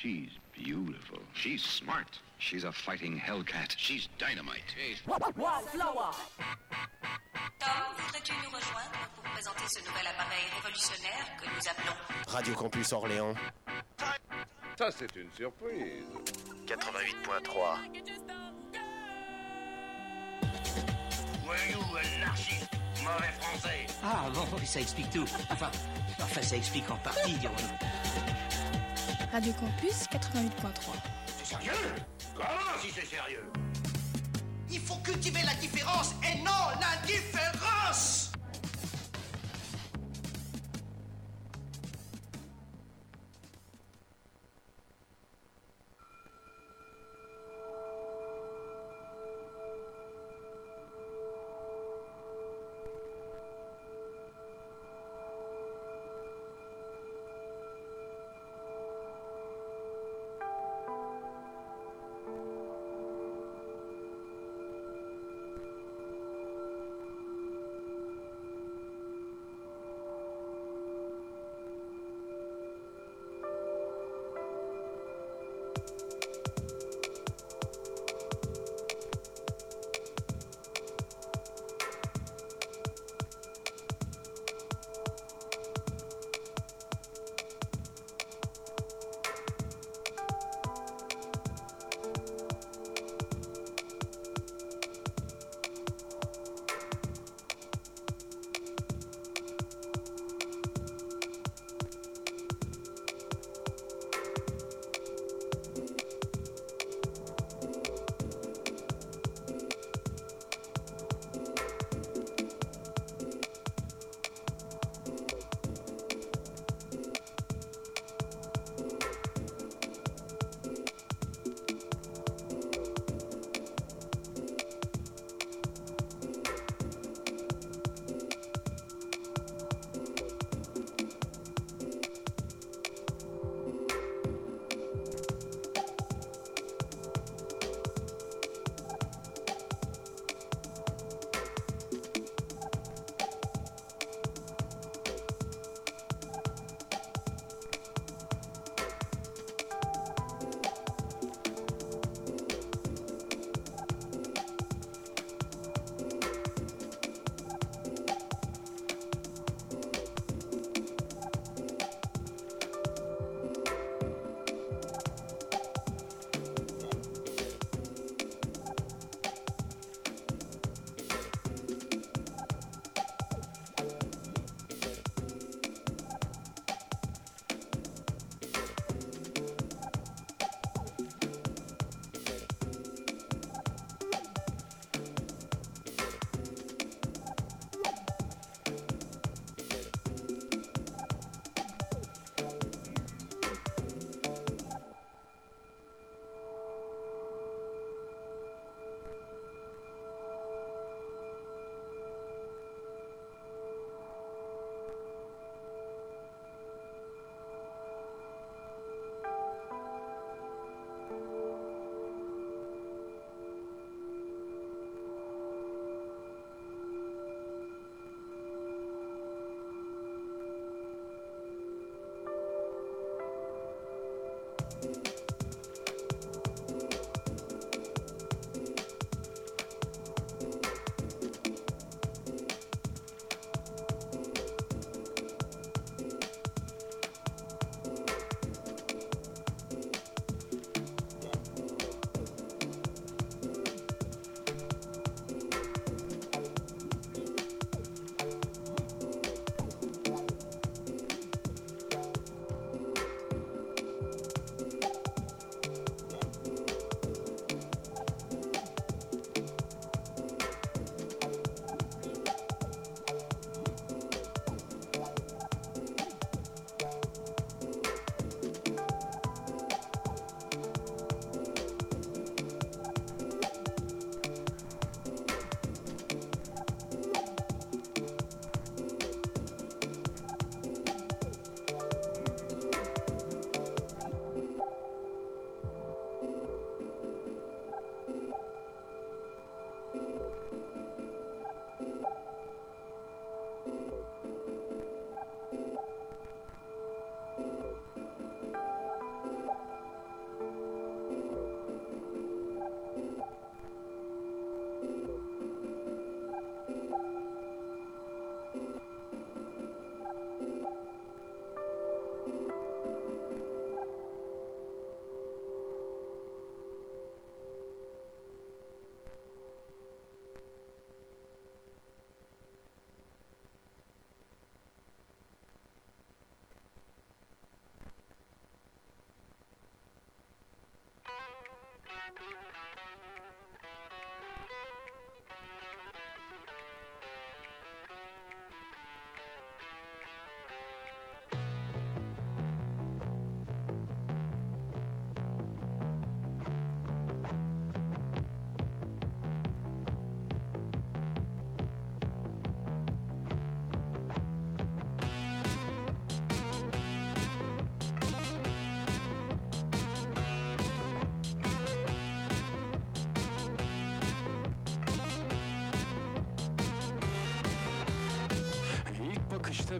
She's beautiful. She's smart. She's a fighting hellcat. She's dynamite. Wildflower. Tom, voudrais-tu nous rejoindre pour présenter ce nouvel appareil révolutionnaire que nous appelons Radio Campus Orléans, Ça, c'est une surprise. 88.3. Voyou, anarchiste, mauvais français. Ah bon, ça explique tout. Enfin, enfin ça explique en partie, dirons-nous. Radio Campus 88.3. C'est sérieux? Comment si c'est sérieux? Il faut cultiver la différence et non l'indifférence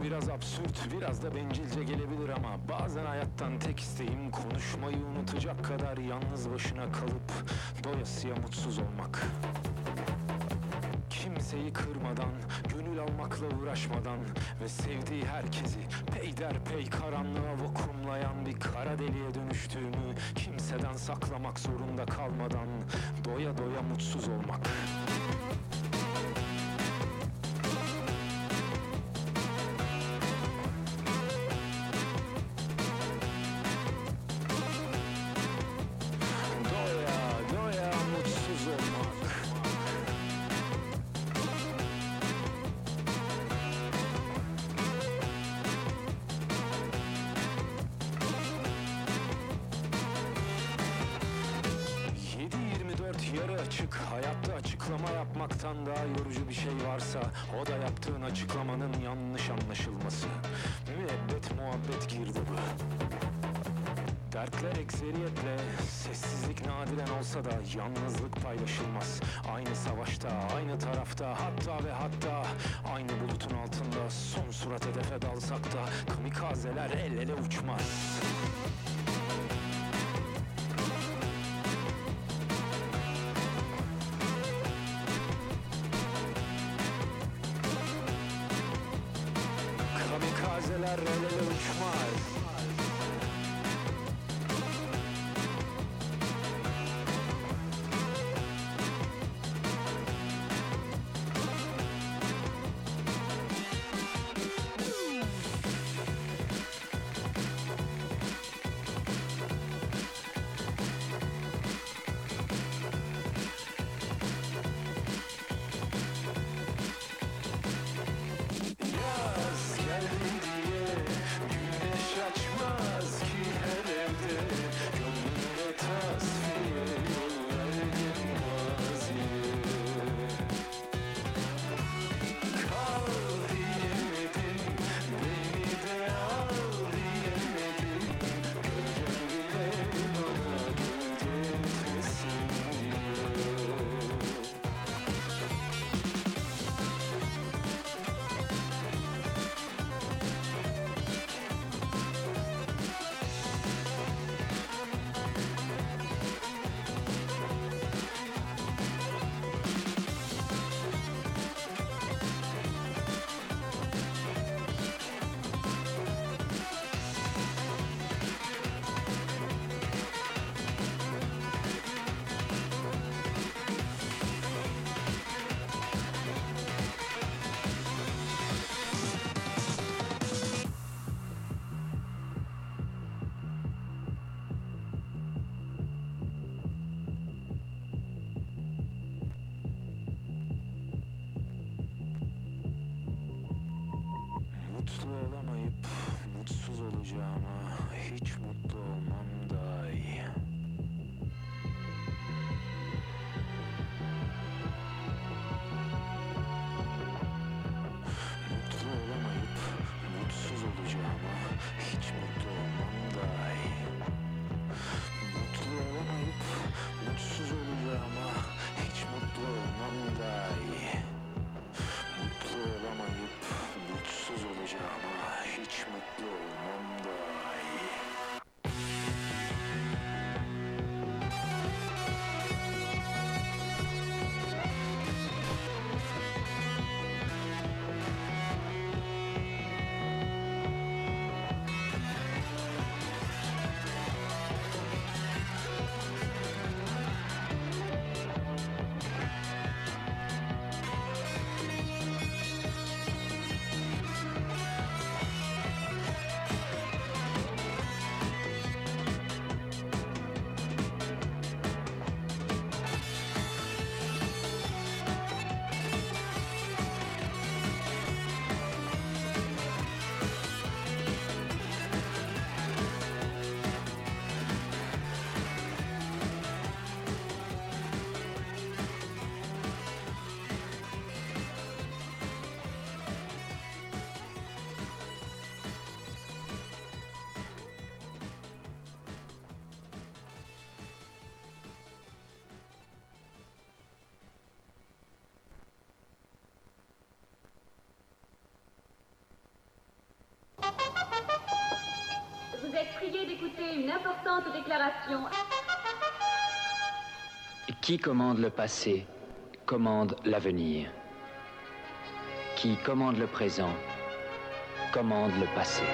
Biraz absürt, biraz da bencilce gelebilir ama bazen hayattan tek isteğim konuşmayı unutacak kadar yalnız başına kalıp doyasıya mutsuz olmak. Kimseyi kırmadan, gönül almakla uğraşmadan ve sevdiği herkesi peyderpey karanlığa vakumlayan bir kara deliğe dönüştüğümü kimseden saklamak zorunda kalmadan doya doya mutsuz olmak. cage une importante déclaration. Qui commande le passé commande l'avenir. Qui commande le présent commande le passé.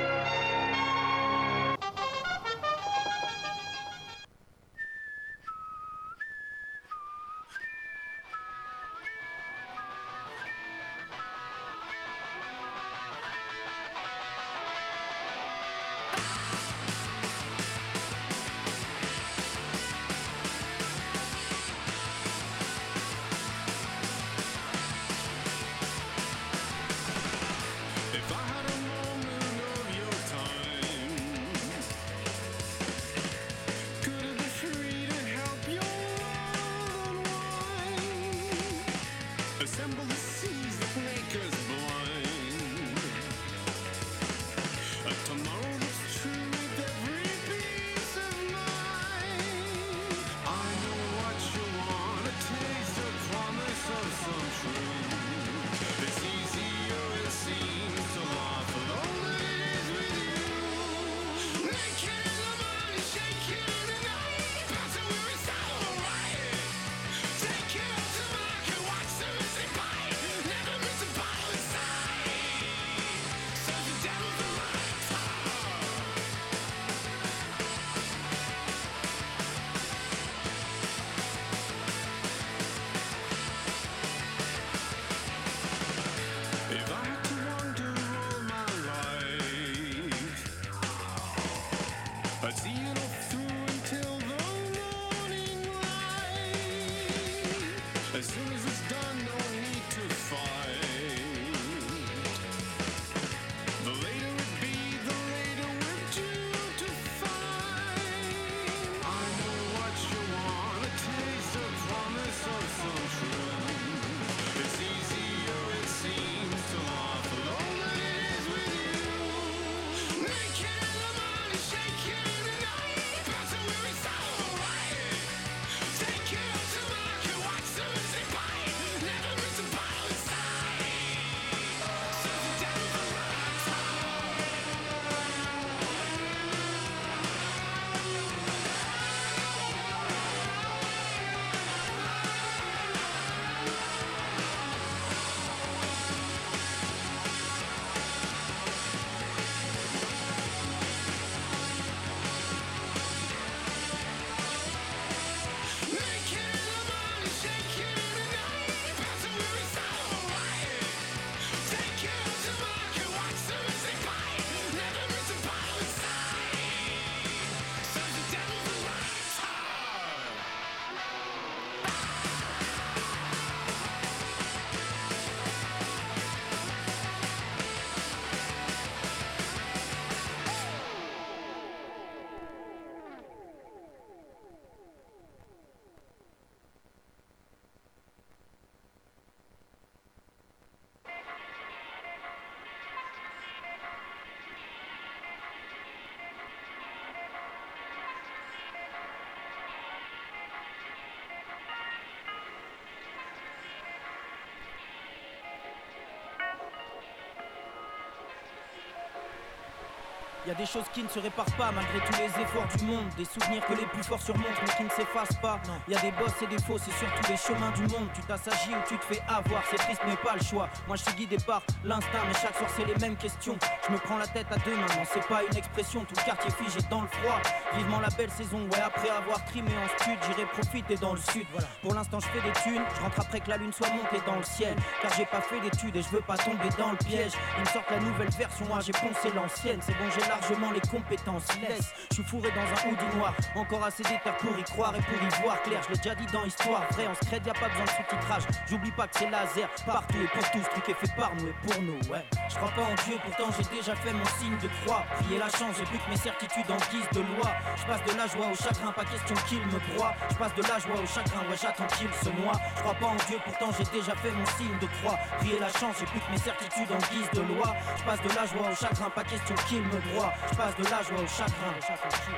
Y a des choses qui ne se réparent pas malgré tous les efforts du monde. Des souvenirs que les plus forts surmontent mais qui ne s'effacent pas. Y a des bosses et des faux, c'est surtout les chemins du monde. Tu t'assagis ou tu te fais avoir, c'est triste mais pas le choix. Moi je suis guidé par l'instinct, mais chaque soir c'est les mêmes questions. Je me prends la tête à deux mains, non c'est pas une expression. Tout le quartier figé dans le froid. Vivement la belle saison, ouais après avoir trimé en stud, j'irai profiter dans le sud. Voilà. Pour l'instant je fais des thunes, je rentre après que la lune soit montée dans le ciel. Car j'ai pas fait d'études et je veux pas tomber dans le piège. Ils me sortent la nouvelle version, moi j'ai poncé l'ancienne. C'est bon j'ai largement les compétences. Laisse, je suis fourré dans un hoodie noir. Encore assez d'éther pour y croire et pour y voir clair. Je l'ai déjà dit dans Histoire vrai, en secret, y a pas besoin de sous-titrage. J'oublie pas que c'est laser partout et pour tous. Ce truc est fait par nous et pour nous, ouais. Je crois pas en Dieu, pourtant j'ai déjà fait mon signe de croix. Prier la chance, j'ai plus que mes certitudes en guise de loi. Je passe de la joie au chagrin, pas question qu'il me broie. Je passe de la joie au chagrin, ouais, j'attends qu'il se moi. Je crois pas en Dieu, pourtant j'ai déjà fait mon signe de croix. Prier la chance, que mes certitudes en guise de loi. Je passe de la joie au chagrin, pas question qu'il me broie. Je passe de la joie au chagrin.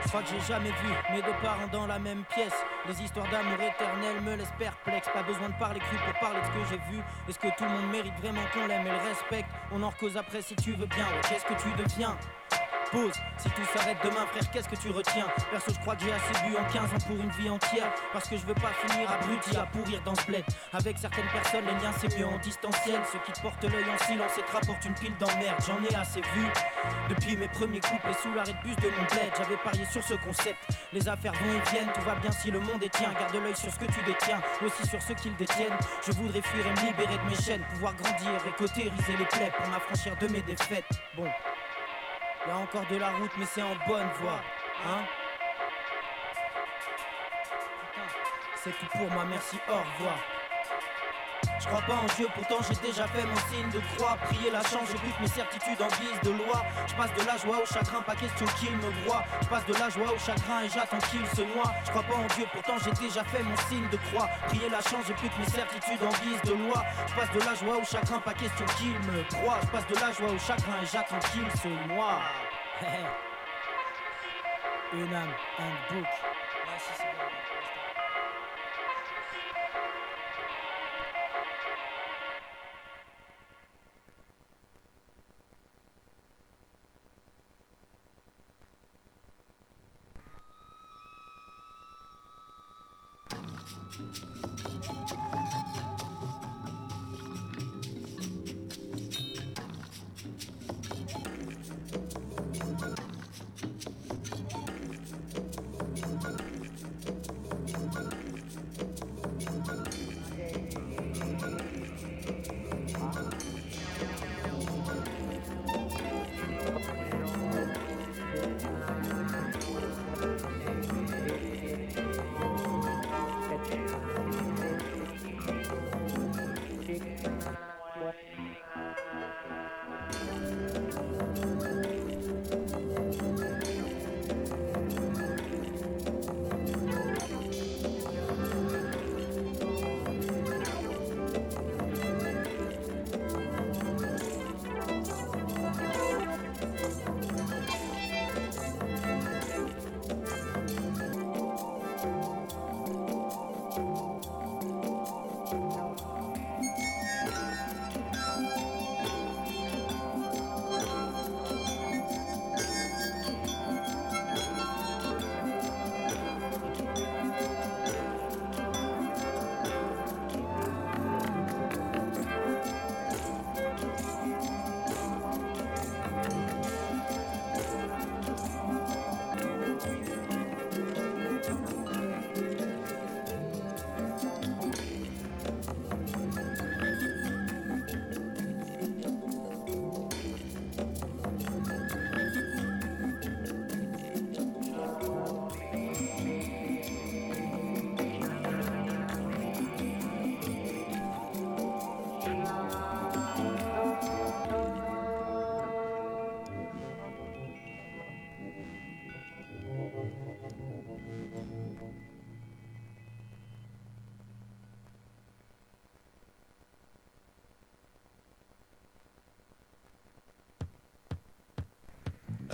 Je crois que j'ai jamais vu mes deux parents dans la même pièce. Les histoires d'amour éternel me laissent perplexe. Pas besoin de parler cru pour parler de ce que j'ai vu. Est-ce que tout le monde mérite vraiment qu'on l'aime et le respecte? On en cause après si tu veux bien. Qu'est-ce que tu deviens? Si tout s'arrête demain, frère, qu'est-ce que tu retiens? Perso, je crois que j'ai assez bu en 15 ans pour une vie entière. Parce que je veux pas finir abruti à pourrir dans ce bled. Avec certaines personnes, les liens c'est mieux en distanciel. Ceux qui te portent l'œil en silence et te rapportent une pile d'emmerde. J'en ai assez vu. Depuis mes premiers couples et sous l'arrêt de bus de mon bled, j'avais parié sur ce concept. Les affaires vont et viennent, tout va bien si le monde est tien. Garde l'œil sur ce que tu détiens, aussi sur ceux qui le détiennent. Je voudrais fuir et me libérer de mes chaînes, pouvoir grandir et cotériser les plaies pour m'affranchir de mes défaites. Bon, y a encore de la route, mais c'est en bonne voie, hein C'est tout pour moi, merci, au revoir. Je crois pas en Dieu, pourtant j'ai déjà fait mon signe de croix. Prier la chance, je bute mes certitudes en guise de loi. Je passe de la joie au chagrin, pas question qu'il me voit. Je passe de la joie au chagrin et j'attends qu'il se noie. Je crois pas en Dieu, pourtant j'ai déjà fait mon signe de croix. Prier la chance, je bute mes certitudes en guise de loi. Je passe de la joie au chagrin, pas question qu'il me croit. Je passe de la joie au chagrin et j'attends qu'il se noie. Âme, un.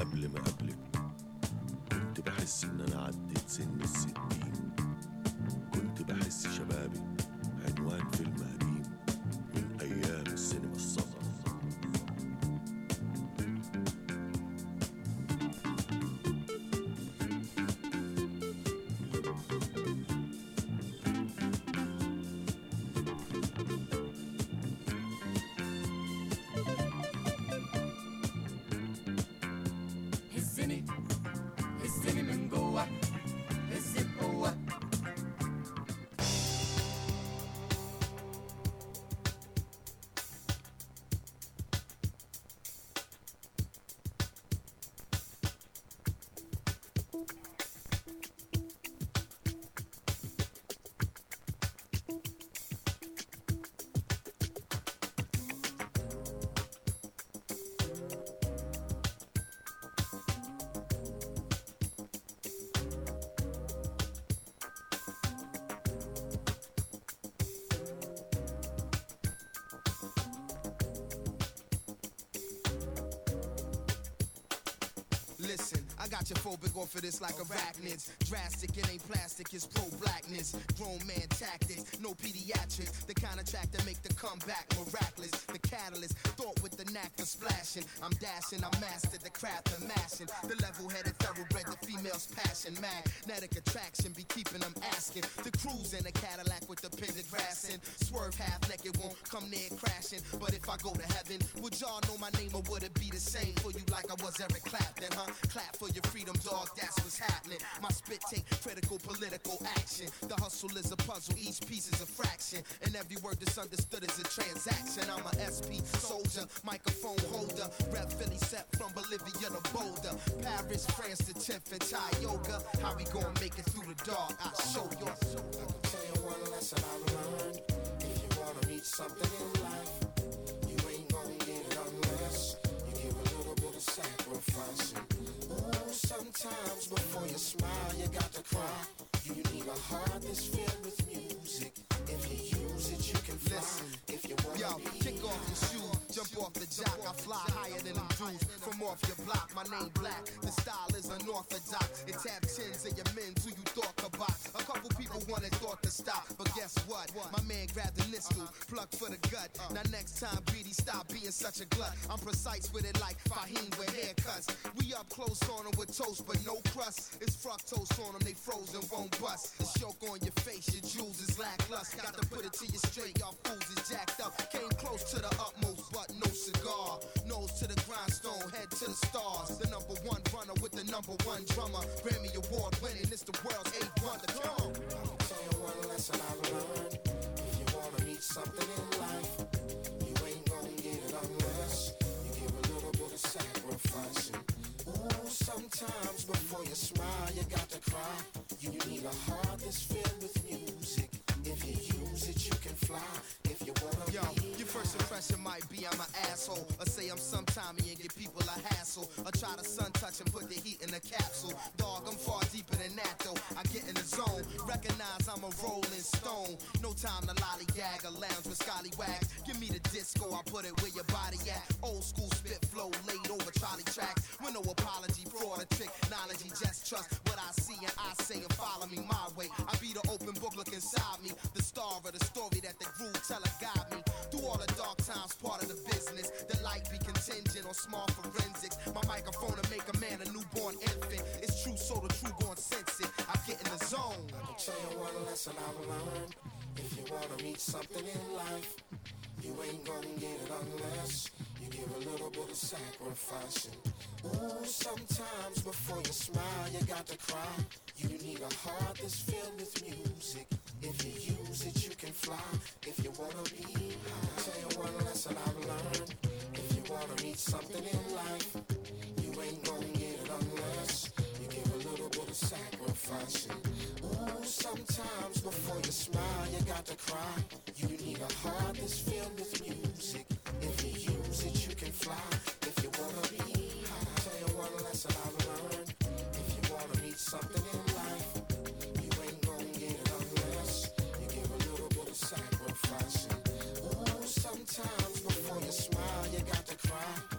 قبل ما قبلك كنت بحس إن أنا عديت سن الستين got your phobic off of this like arachnids. Drastic, it ain't plastic, it's pro blackness. Grown man tactics, no pediatrics. The kind of track that make the comeback miraculous. The catalyst, thought with the knack for splashing. I'm dashing, I mastered the craft of mashing. The level headed thoroughbred, the female's passion. Magnetic attraction be keeping them asking. The cruise in a Cadillac with the pendant grassing. Swerve half naked, won't come near crashing. But if I go to heaven, would y'all know my name or would it be the same for you like I was Eric Clapton, huh? Clap for your freedom, dog, that's what's happening. My spit take critical political action. The hustle is a puzzle, each piece is a fraction. And every word that's understood is a transaction. I'm a SP soldier, microphone holder. Rep Philly set from Bolivia to Boulder. Paris, France to 10th and Thai yoga. How we gonna make it through the dark? I'll show you. Something in life, you ain't gonna get it unless you give a little bit of sacrifice. Ooh, sometimes before you smile, you got to cry. You need a heart that's filled with music. If you use it, you can fly. Listen, if you wanna Yo, kick off your shoe, jump off the jock. I fly higher than them dudes from off your block. My name black, the style is unorthodox. It tap chins and your men's who you talk box. A couple people wanted thought to stop, but guess what? My man grabbed the nistle, uh-huh. plucked for the gut. Uh-huh. Now next time, greedy, stop being such a glut. I'm precise with it like Fahim with haircuts. We up close on them with toast, but no crust. It's fructose on them, they frozen, won't bust. The choke on your face, your jewels is lackluster. Got to put it to you straight, y'all fools is jacked up. Came close to the utmost, but no cigar. Nose to the grindstone, head to the stars. The number one runner with the number one drummer. Grammy Award winning, it's the world's eighth wonder. Come on. I can tell you one lesson I learned. If you wanna reach something in life, you ain't gonna get it unless you give a little bit of sacrifice. Ooh, sometimes before you smile, you got to cry. You need a heart that's filled with music. Yo, your first impression might be I'm an asshole. Or say I'm sometimey and give people a hassle. Or try to sun touch and put the heat in a capsule. Dog, I'm far deeper than that though. I get in the zone. Recognize I'm a rolling stone. No time to lollygag or lounge with scallywags. Give me the disco, I put it where your body at. Old school spit flow laid over trolley tracks. With no apology, times, part of the business. The light be contingent on small forensics. My microphone to make a man a newborn infant. It's true, so the true gon' sense it. I get in the zone. I can tell you one lesson I've learned. If you wanna reach something in life, you ain't gonna get it unless you give a little bit of sacrifice. Ooh, sometimes before you smile, you got to cry. You need a heart that's filled with music. If you use it, you can fly. If you wanna be high, one lesson I've learned. If you wanna reach something in life, you ain't gonna get it unless you give a little bit of sacrifice. Ooh, sometimes before you smile, you got to cry. You need a heart that's filled with music. If you use it, you can fly. If you wanna be high, I tell you one lesson I've learned. If you wanna reach something in life, you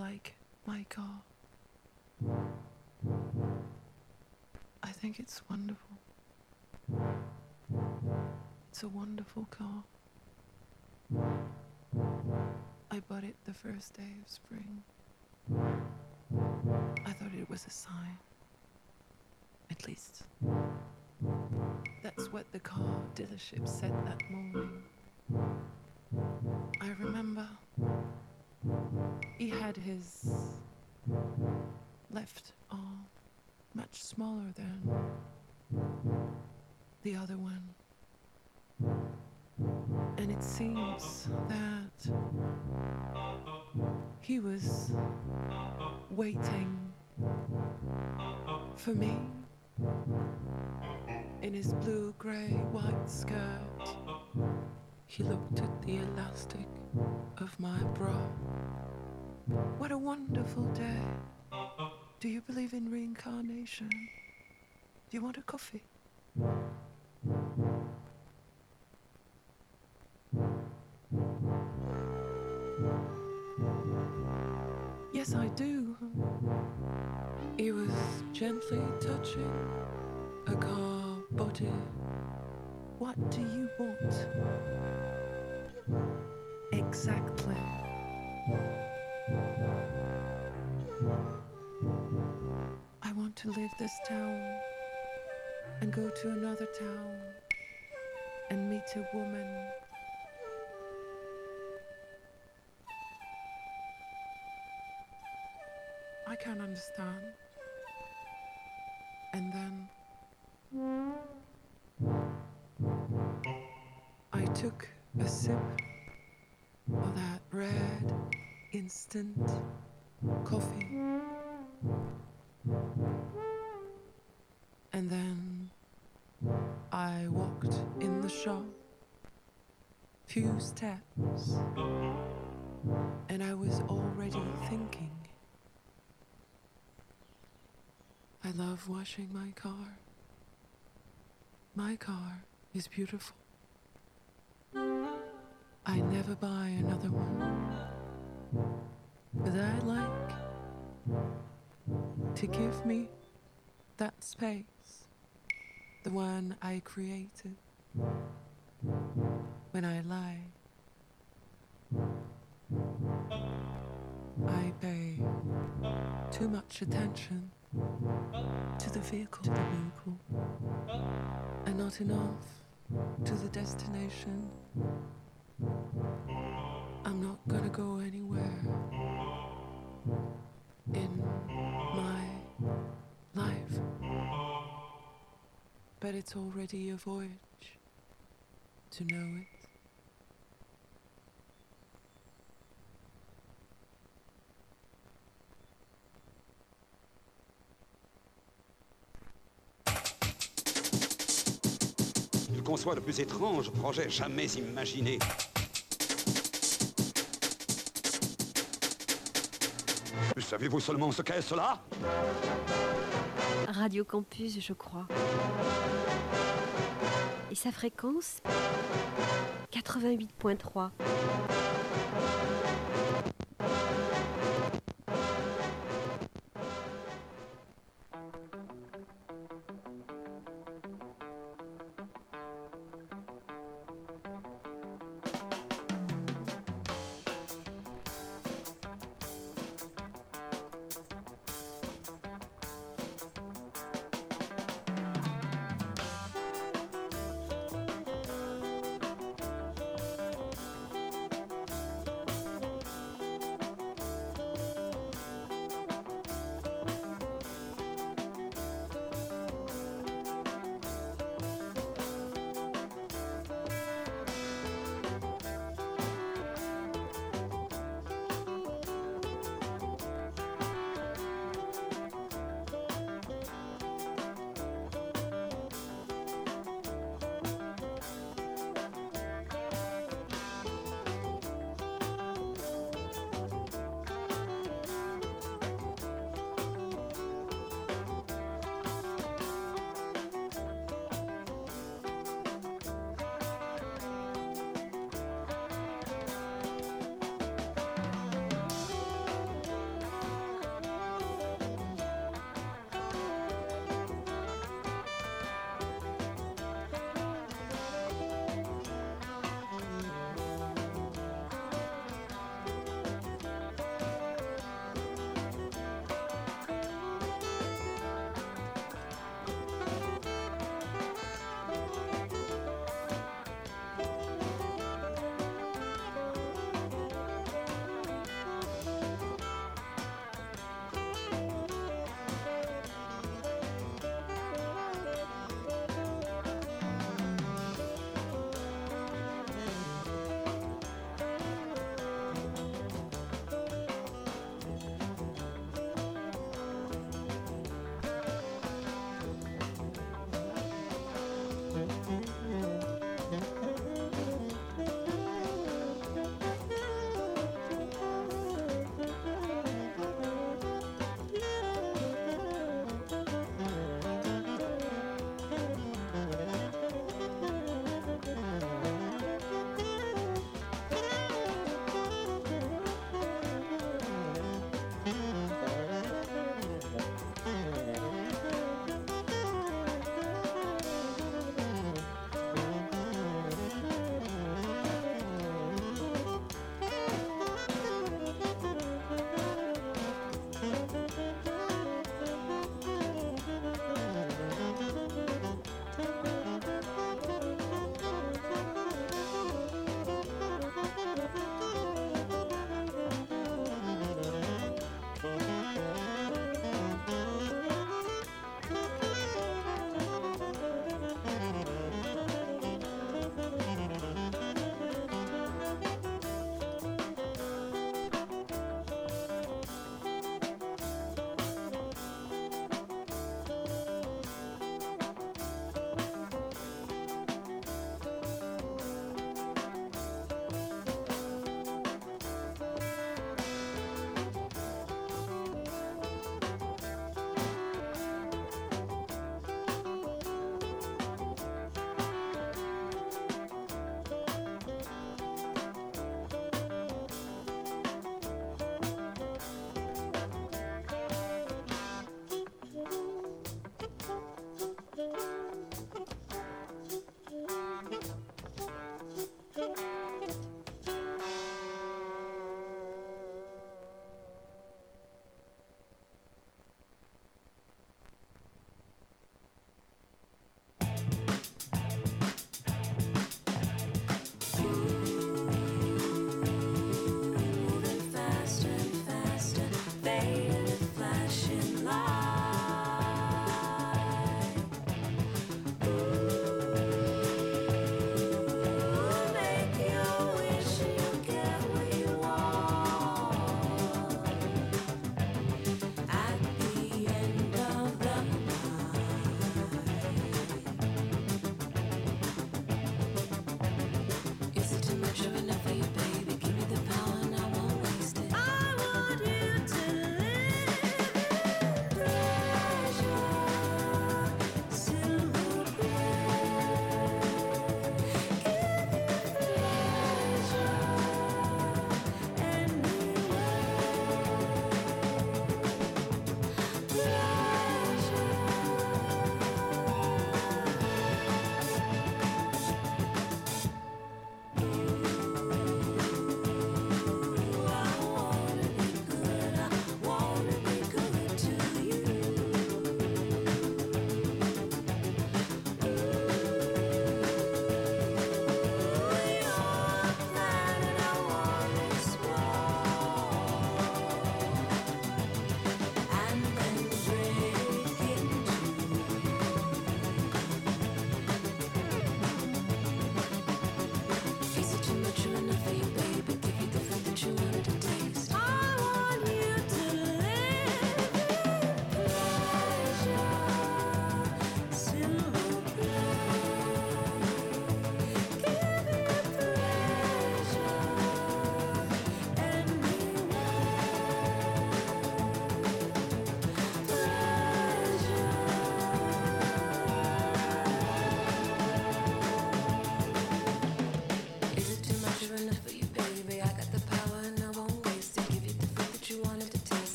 like my car. I think it's wonderful. It's a wonderful car. I bought it the first day of spring. I thought it was a sign. At least. That's what the car dealership said that morning. I remember he had his left arm much smaller than the other one. And it seems that he was waiting for me in his blue gray white skirt. He looked at the elastic of my bra. What a wonderful day. Do you believe in reincarnation? Do you want a coffee? Yes, I do. He was gently touching a car body. What do you want? Exactly. I want to leave this town and go to another town and meet a woman. I can't understand. And then took a sip of that red instant coffee. And then I walked in the shop, few steps, and I was already thinking. I love washing my car. My car is beautiful. I never buy another one. But I like to give me that space, the one I created when I lie. I pay too much attention to the vehicle, to the vehicle, and not enough to the destination. I'm not gonna go anywhere in my life, but it's already a voyage to know it. Je conçois le plus étrange projet jamais imaginé. Savez-vous seulement ce qu'est cela? Radio Campus, je crois. Et sa fréquence? 88.3.